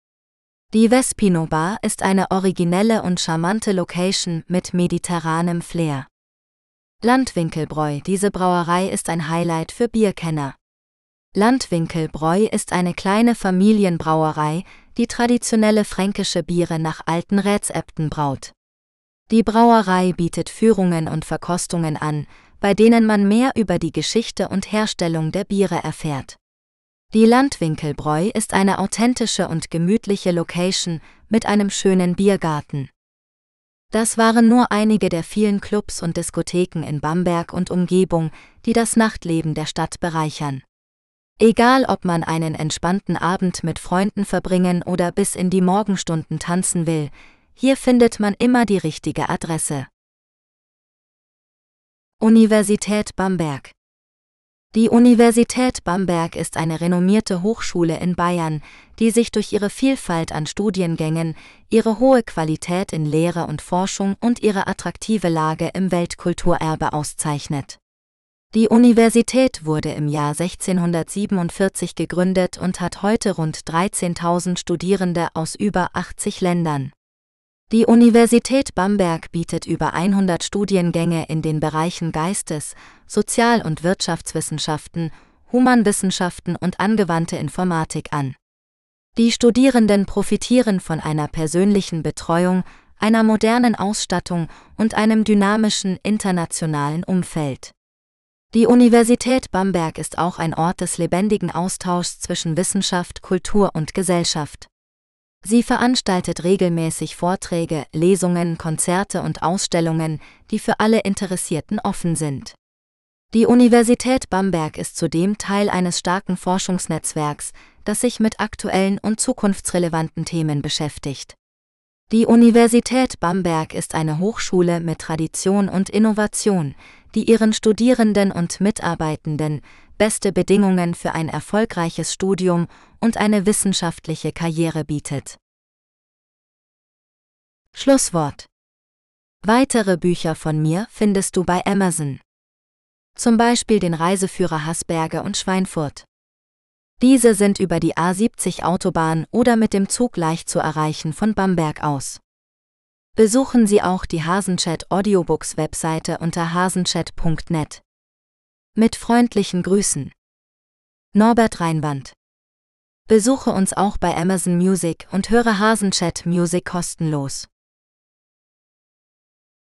Die Vespino Bar ist eine originelle und charmante Location mit mediterranem Flair. Landwinkelbräu, diese Brauerei ist ein Highlight für Bierkenner. Landwinkelbräu ist eine kleine Familienbrauerei, die traditionelle fränkische Biere nach alten Rezepten braut. Die Brauerei bietet Führungen und Verkostungen an, bei denen man mehr über die Geschichte und Herstellung der Biere erfährt. Die Landwinkelbräu ist eine authentische und gemütliche Location mit einem schönen Biergarten. Das waren nur einige der vielen Clubs und Diskotheken in Bamberg und Umgebung, die das Nachtleben der Stadt bereichern. Egal ob man einen entspannten Abend mit Freunden verbringen oder bis in die Morgenstunden tanzen will, hier findet man immer die richtige Adresse. Universität Bamberg Die Universität Bamberg ist eine renommierte Hochschule in Bayern, die sich durch ihre Vielfalt an Studiengängen, ihre hohe Qualität in Lehre und Forschung und ihre attraktive Lage im Weltkulturerbe auszeichnet. Die Universität wurde im Jahr 1647 gegründet und hat heute rund 13.000 Studierende aus über 80 Ländern. Die Universität Bamberg bietet über 100 Studiengänge in den Bereichen Geistes-, Sozial- und Wirtschaftswissenschaften, Humanwissenschaften und angewandte Informatik an. Die Studierenden profitieren von einer persönlichen Betreuung, einer modernen Ausstattung und einem dynamischen internationalen Umfeld. Die Universität Bamberg ist auch ein Ort des lebendigen Austauschs zwischen Wissenschaft, Kultur und Gesellschaft. Sie veranstaltet regelmäßig Vorträge, Lesungen, Konzerte und Ausstellungen, die für alle Interessierten offen sind. Die Universität Bamberg ist zudem Teil eines starken Forschungsnetzwerks, das sich mit aktuellen und zukunftsrelevanten Themen beschäftigt. Die Universität Bamberg ist eine Hochschule mit Tradition und Innovation, die ihren Studierenden und Mitarbeitenden beste Bedingungen für ein erfolgreiches Studium und eine wissenschaftliche Karriere bietet. Schlusswort. Weitere Bücher von mir findest du bei Amazon. Zum Beispiel den Reiseführer Hasberge und Schweinfurt. Diese sind über die A70 Autobahn oder mit dem Zug leicht zu erreichen von Bamberg aus. Besuchen Sie auch die Hasenchat Audiobooks Webseite unter hasenchat.net. Mit freundlichen Grüßen. Norbert Reinwand. Besuche uns auch bei Amazon Music und höre Hasenchat Music kostenlos.